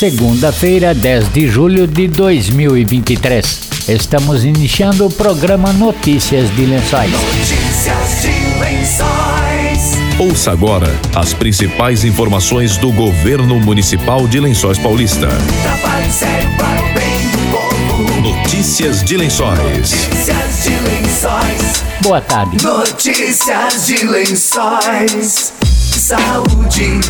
segunda-feira, 10 de julho de 2023. Estamos iniciando o programa Notícias de Lençóis. Notícias de Lençóis. Ouça agora as principais informações do governo municipal de Lençóis Paulista. Trabalho sério para o bem do povo. Notícias de Lençóis. Notícias de Lençóis. Boa tarde. Notícias de Lençóis. Saúde.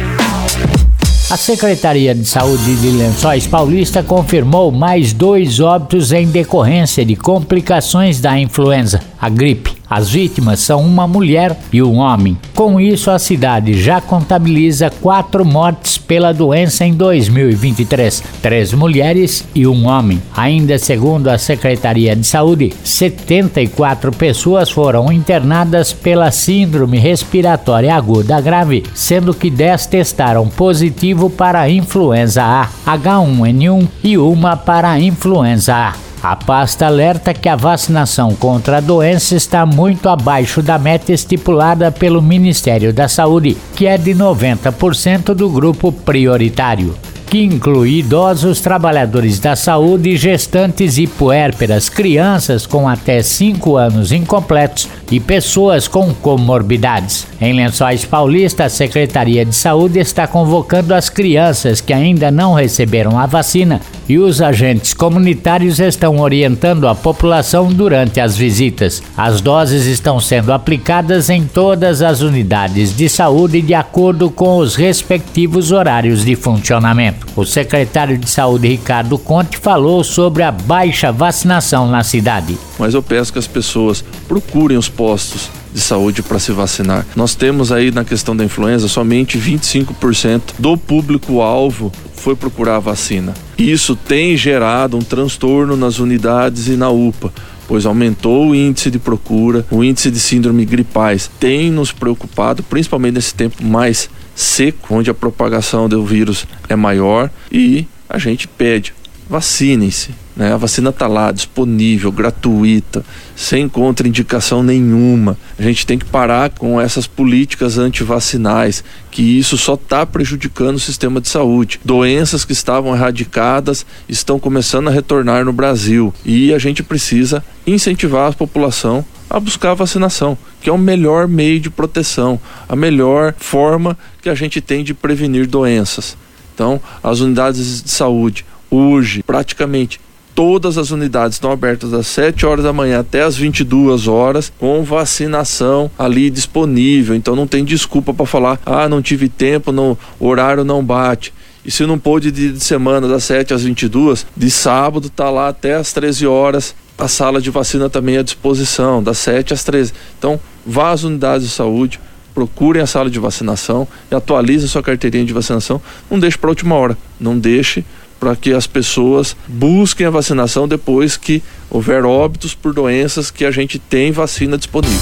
A Secretaria de Saúde de Lençóis Paulista confirmou mais dois óbitos em decorrência de complicações da influenza, a gripe. As vítimas são uma mulher e um homem. Com isso, a cidade já contabiliza quatro mortes pela doença em 2023: três mulheres e um homem. Ainda segundo a Secretaria de Saúde, 74 pessoas foram internadas pela Síndrome Respiratória Aguda Grave, sendo que 10 testaram positivo para a influenza A, H1N1 e uma para a influenza A. A pasta alerta que a vacinação contra a doença está muito abaixo da meta estipulada pelo Ministério da Saúde, que é de 90% do grupo prioritário que inclui idosos, trabalhadores da saúde, gestantes e puérperas, crianças com até 5 anos incompletos e pessoas com comorbidades. Em Lençóis Paulista, a Secretaria de Saúde está convocando as crianças que ainda não receberam a vacina e os agentes comunitários estão orientando a população durante as visitas. As doses estão sendo aplicadas em todas as unidades de saúde de acordo com os respectivos horários de funcionamento. O secretário de Saúde, Ricardo Conte, falou sobre a baixa vacinação na cidade. Mas eu peço que as pessoas procurem os postos de saúde para se vacinar. Nós temos aí na questão da influenza somente 25% do público-alvo foi procurar a vacina. Isso tem gerado um transtorno nas unidades e na UPA pois aumentou o índice de procura, o índice de síndrome gripais tem nos preocupado, principalmente nesse tempo mais seco, onde a propagação do vírus é maior e a gente pede, vacinem-se. Né? A vacina está lá, disponível, gratuita, sem contraindicação nenhuma. A gente tem que parar com essas políticas antivacinais, que isso só está prejudicando o sistema de saúde. Doenças que estavam erradicadas estão começando a retornar no Brasil e a gente precisa incentivar a população a buscar a vacinação, que é o melhor meio de proteção, a melhor forma que a gente tem de prevenir doenças. Então, as unidades de saúde, hoje, praticamente todas as unidades estão abertas das 7 horas da manhã até as 22 horas, com vacinação ali disponível. Então não tem desculpa para falar: "Ah, não tive tempo, não, horário não bate". E se não pôde de, semana das 7 às 22, de sábado tá lá até as 13 horas a sala de vacina também à disposição, das 7 às 13. Então, vá às unidades de saúde, procurem a sala de vacinação e atualize sua carteirinha de vacinação. Não deixe para a última hora. Não deixe para que as pessoas busquem a vacinação depois que houver óbitos por doenças que a gente tem vacina disponível.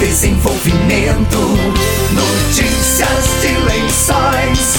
Desenvolvimento. Notícias de Lençóis.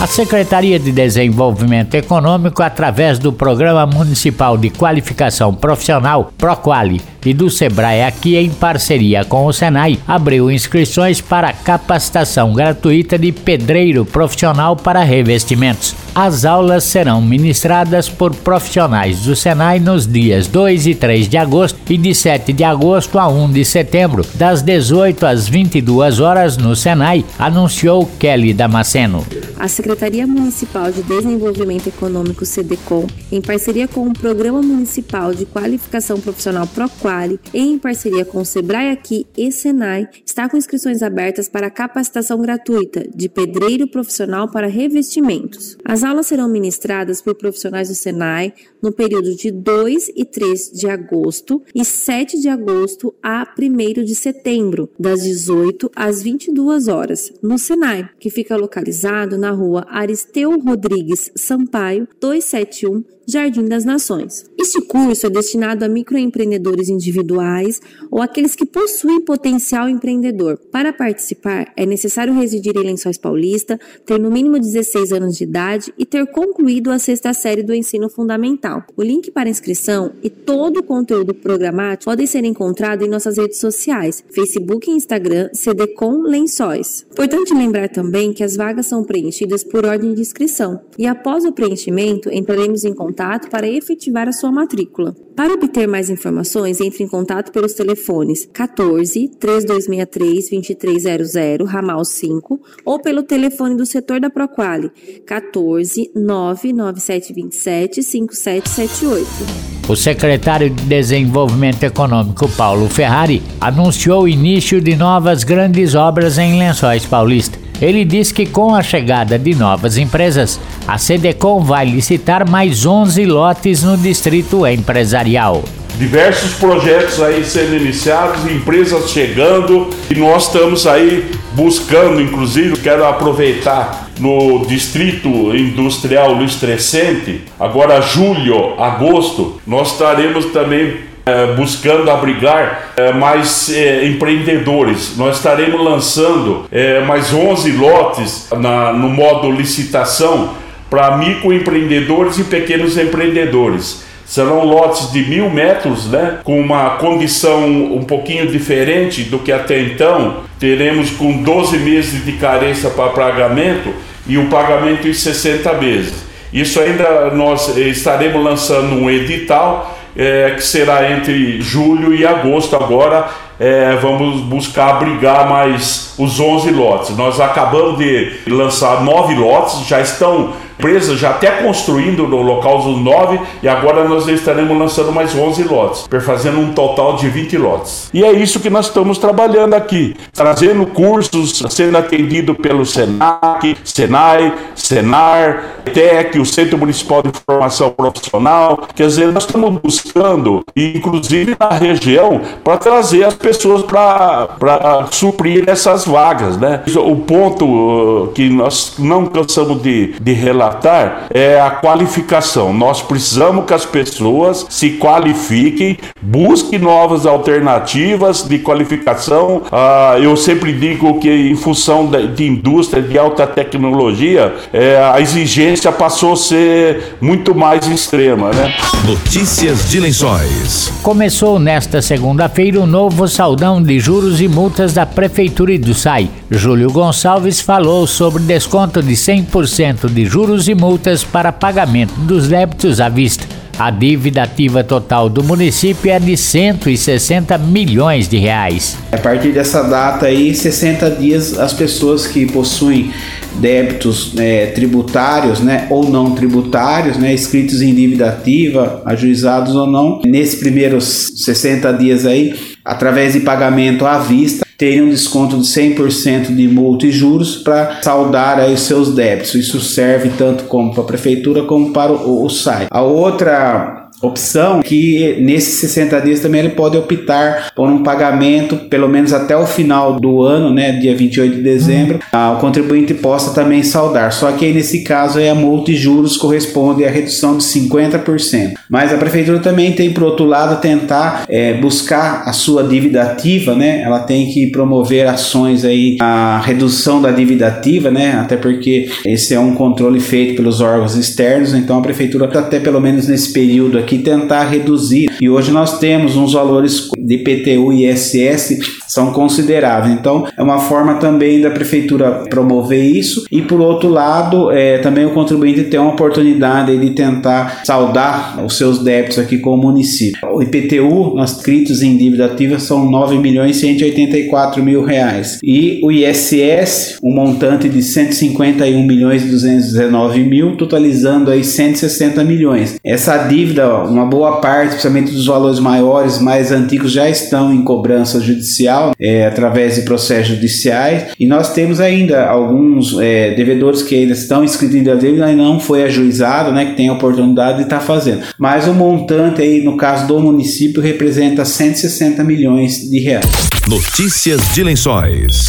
A Secretaria de Desenvolvimento Econômico, através do Programa Municipal de Qualificação Profissional, PROQUALI, e do Sebrae aqui em parceria com o Senai, abriu inscrições para capacitação gratuita de pedreiro profissional para revestimentos. As aulas serão ministradas por profissionais do Senai nos dias 2 e 3 de agosto e de 7 de agosto a 1 de setembro, das 18 às 22 horas no Senai, anunciou Kelly Damasceno. A Secretaria Municipal de Desenvolvimento Econômico SEDECOM, em parceria com o Programa Municipal de Qualificação Profissional PROQUALI, em parceria com o Sebrae Aqui e Senai, está com inscrições abertas para capacitação gratuita de pedreiro profissional para revestimentos. As aulas serão ministradas por profissionais do Senai no período de 2 e 3 de agosto e 7 de agosto a 1 de setembro, das 18 às 22 horas, no Senai, que fica localizado na rua Aristeu Rodrigues Sampaio, 271, Jardim das Nações. Este curso é destinado a microempreendedores individuais ou aqueles que possuem potencial empreendedor. Para participar, é necessário residir em Lençóis Paulista, ter no mínimo 16 anos de idade e ter concluído a sexta série do ensino fundamental. O link para inscrição e todo o conteúdo programático podem ser encontrados em nossas redes sociais, Facebook e Instagram, CDCom Lençóis. Importante lembrar também que as vagas são preenchidas por ordem de inscrição e após o preenchimento entraremos em contato para efetivar a sua matrícula. Para obter mais informações, entre em contato pelos telefones 14 3263 2300, ramal 5, ou pelo telefone do setor da Proquali 14 99727 5778. O secretário de Desenvolvimento Econômico, Paulo Ferrari, anunciou o início de novas grandes obras em Lençóis Paulista. Ele diz que com a chegada de novas empresas, a CDCOM vai licitar mais 11 lotes no distrito empresarial. Diversos projetos aí sendo iniciados, empresas chegando e nós estamos aí buscando, inclusive, quero aproveitar no Distrito Industrial Luiz Crescente, agora julho, agosto, nós estaremos também é, buscando abrigar é, mais é, empreendedores. Nós estaremos lançando mais 11 lotes na, no modo licitação para microempreendedores e pequenos empreendedores. Serão lotes de mil metros, né? Com uma condição um pouquinho diferente do que até então. Teremos com 12 meses de carência para pagamento e o pagamento em 60 meses. Isso ainda nós estaremos lançando um edital é, que será entre julho e agosto. Agora é, vamos buscar abrigar mais os 11 lotes. Nós acabamos de lançar nove lotes, já estão empresa já até construindo no local dos 9 e agora nós estaremos lançando mais 11 lotes, fazendo um total de 20 lotes. E é isso que nós estamos trabalhando aqui, trazendo cursos, sendo atendido pelo SENAC, SENAI, SENAR, TEC, o Centro Municipal de Formação Profissional. Quer dizer, nós estamos buscando, inclusive na região, para trazer as pessoas para suprir essas vagas. Né? O ponto uh, que nós não cansamos de, de relatar relatar é a qualificação. Nós precisamos que as pessoas se qualifiquem, busquem novas alternativas de qualificação. Ah, eu sempre digo que, em função de indústria de alta tecnologia, é, a exigência passou a ser muito mais extrema. Né? Notícias de Lençóis. Começou nesta segunda-feira o novo saldão de juros e multas da Prefeitura e do SAI. Júlio Gonçalves falou sobre desconto de 100% de juros juros e multas para pagamento dos débitos à vista. A dívida ativa total do município é de 160 milhões de reais. A partir dessa data aí, 60 dias, as pessoas que possuem débitos né, tributários, né, ou não tributários, né, escritos em dívida ativa, ajuizados ou não, nesses primeiros 60 dias aí, através de pagamento à vista, teriam um desconto de 100% de multa e juros para saldar aí seus débitos. Isso serve tanto como para a prefeitura como para o, o site. A outra opção que nesses 60 dias também ele pode optar por um pagamento pelo menos até o final do ano, né, dia 28 de dezembro, o contribuinte possa também saldar. Só que aí nesse caso aí a multa e juros corresponde à redução de 50%. Mas a prefeitura também tem por outro lado tentar é, buscar a sua dívida ativa, né? Ela tem que promover ações aí a redução da dívida ativa, né? Até porque esse é um controle feito pelos órgãos externos, então a prefeitura até pelo menos nesse período aqui tentar reduzir. E hoje nós temos uns valores de PTU e ISS são consideráveis. Então, é uma forma também da prefeitura promover isso e por outro lado, é, também o contribuinte tem uma oportunidade de tentar saldar os seus débitos aqui com o município. O IPTU, nós inscritos em dívida ativa são 9 milhões e 184 mil reais. E o ISS, um montante de 151 milhões e 219 mil, totalizando aí 160 milhões. Essa dívida uma boa parte, principalmente dos valores maiores, mais antigos, já estão em cobrança judicial é, através de processos judiciais e nós temos ainda alguns é, devedores que ainda estão inscritos em dívida e não foi ajuizado, né, que tem a oportunidade de estar tá fazendo. Mas o montante aí, no caso do município, representa 160 milhões de reais. Notícias de Lençóis.